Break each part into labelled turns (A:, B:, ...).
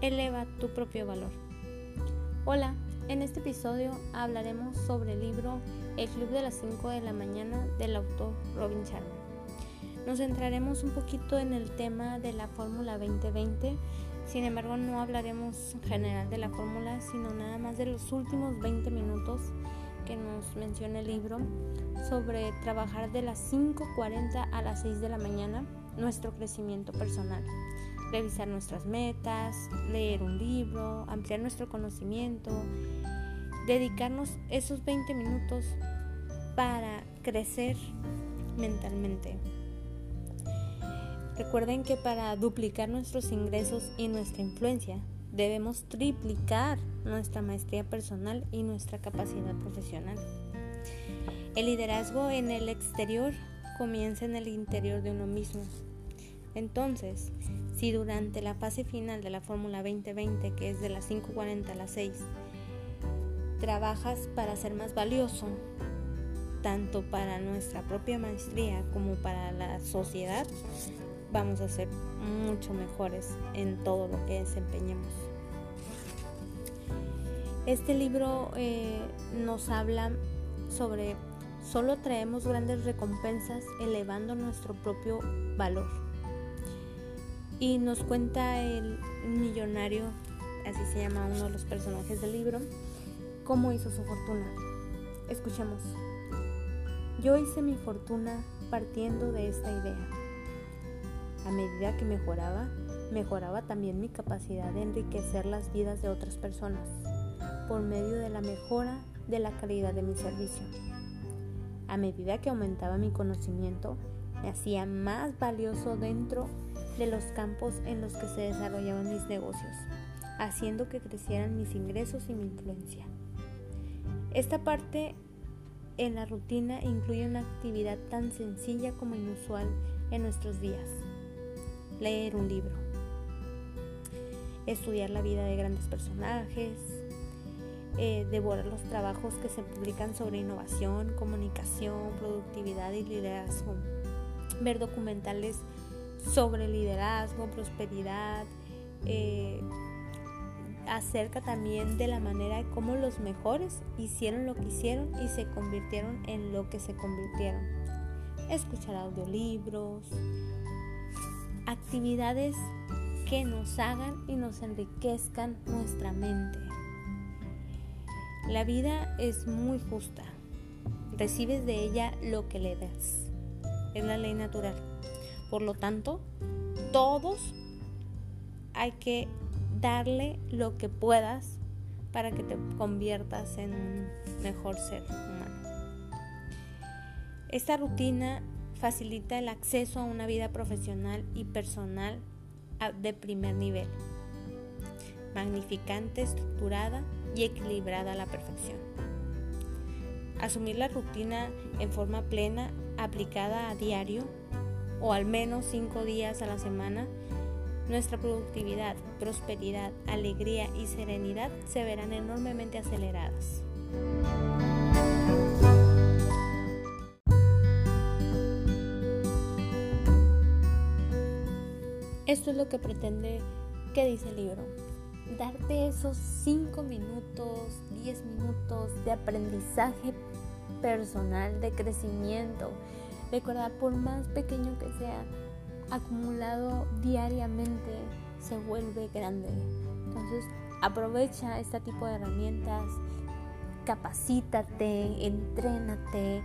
A: Eleva tu propio valor. Hola, en este episodio hablaremos sobre el libro El Club de las 5 de la mañana del autor Robin Sharma. Nos centraremos un poquito en el tema de la Fórmula 2020, sin embargo no hablaremos en general de la fórmula, sino nada más de los últimos 20 minutos que nos menciona el libro sobre trabajar de las 5.40 a las 6 de la mañana nuestro crecimiento personal revisar nuestras metas, leer un libro, ampliar nuestro conocimiento, dedicarnos esos 20 minutos para crecer mentalmente. Recuerden que para duplicar nuestros ingresos y nuestra influencia debemos triplicar nuestra maestría personal y nuestra capacidad profesional. El liderazgo en el exterior comienza en el interior de uno mismo. Entonces, si durante la fase final de la Fórmula 2020, que es de las 5.40 a las 6, trabajas para ser más valioso, tanto para nuestra propia maestría como para la sociedad, vamos a ser mucho mejores en todo lo que desempeñemos. Este libro eh, nos habla sobre solo traemos grandes recompensas elevando nuestro propio valor. Y nos cuenta el millonario, así se llama uno de los personajes del libro, cómo hizo su fortuna. Escuchemos. Yo hice mi fortuna partiendo de esta idea. A medida que mejoraba, mejoraba también mi capacidad de enriquecer las vidas de otras personas por medio de la mejora de la calidad de mi servicio. A medida que aumentaba mi conocimiento, me hacía más valioso dentro de los campos en los que se desarrollaban mis negocios, haciendo que crecieran mis ingresos y mi influencia. Esta parte en la rutina incluye una actividad tan sencilla como inusual en nuestros días. Leer un libro. Estudiar la vida de grandes personajes. Eh, devorar los trabajos que se publican sobre innovación, comunicación, productividad y liderazgo. Ver documentales sobre liderazgo, prosperidad, eh, acerca también de la manera de cómo los mejores hicieron lo que hicieron y se convirtieron en lo que se convirtieron. Escuchar audiolibros, actividades que nos hagan y nos enriquezcan nuestra mente. La vida es muy justa. Recibes de ella lo que le das. Es la ley natural. Por lo tanto, todos hay que darle lo que puedas para que te conviertas en un mejor ser humano. Esta rutina facilita el acceso a una vida profesional y personal de primer nivel, magnificante, estructurada y equilibrada a la perfección. Asumir la rutina en forma plena, aplicada a diario, o al menos cinco días a la semana, nuestra productividad, prosperidad, alegría y serenidad se verán enormemente aceleradas. Esto es lo que pretende que dice el libro. Darte esos 5 minutos, 10 minutos de aprendizaje personal, de crecimiento, Recuerda, por más pequeño que sea, acumulado diariamente se vuelve grande. Entonces, aprovecha este tipo de herramientas, capacítate, entrénate,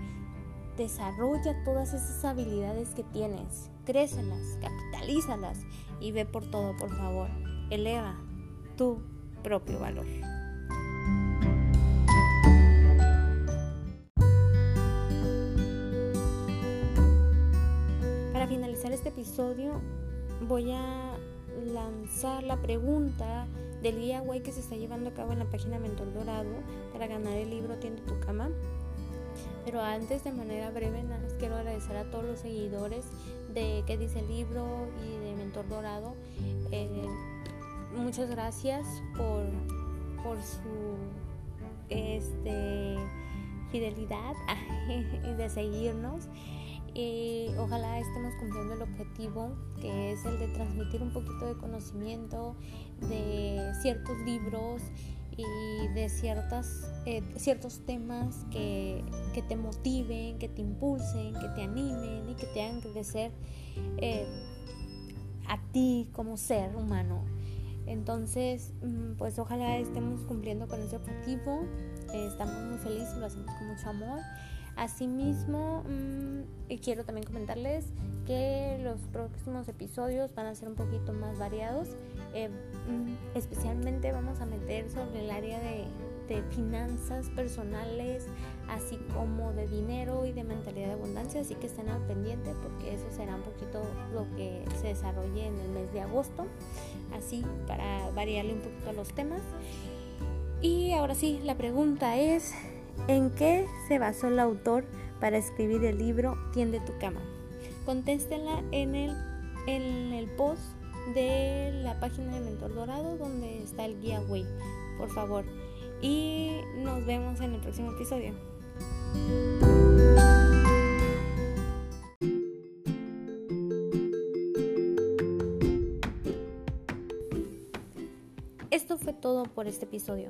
A: desarrolla todas esas habilidades que tienes, crécelas, capitalízalas y ve por todo, por favor. Eleva tu propio valor. Finalizar este episodio voy a lanzar la pregunta del giveaway que se está llevando a cabo en la página Mentor Dorado para ganar el libro Tiende tu cama. Pero antes, de manera breve, nada más quiero agradecer a todos los seguidores de qué dice el libro y de Mentor Dorado. Eh, muchas gracias por, por su este, fidelidad de seguirnos. Y ojalá estemos cumpliendo el objetivo que es el de transmitir un poquito de conocimiento de ciertos libros y de ciertas, eh, ciertos temas que, te motiven, que te impulsen, que te animen y que te hagan crecer eh, a ti como ser humano. Entonces, mm, pues ojalá estemos cumpliendo con ese objetivo. estamos muy felices, lo hacemos con mucho amor. Asimismo, mm, quiero también comentarles que los próximos episodios van a ser un poquito más variados. Eh, mm, especialmente vamos a meter sobre el área de, finanzas personales, así como de dinero y de mentalidad de abundancia. Así que estén al pendiente porque eso será un poquito lo que se desarrolle en el mes de agosto. Así para variarle un poquito los temas. Y ahora sí, la pregunta es, ¿En qué se basó el autor para escribir el libro Tiende tu cama? Contéstenla en el, en el post de la página de Mentor Dorado donde está el guía way, por favor. Y nos vemos en el próximo episodio. Esto fue todo por este episodio.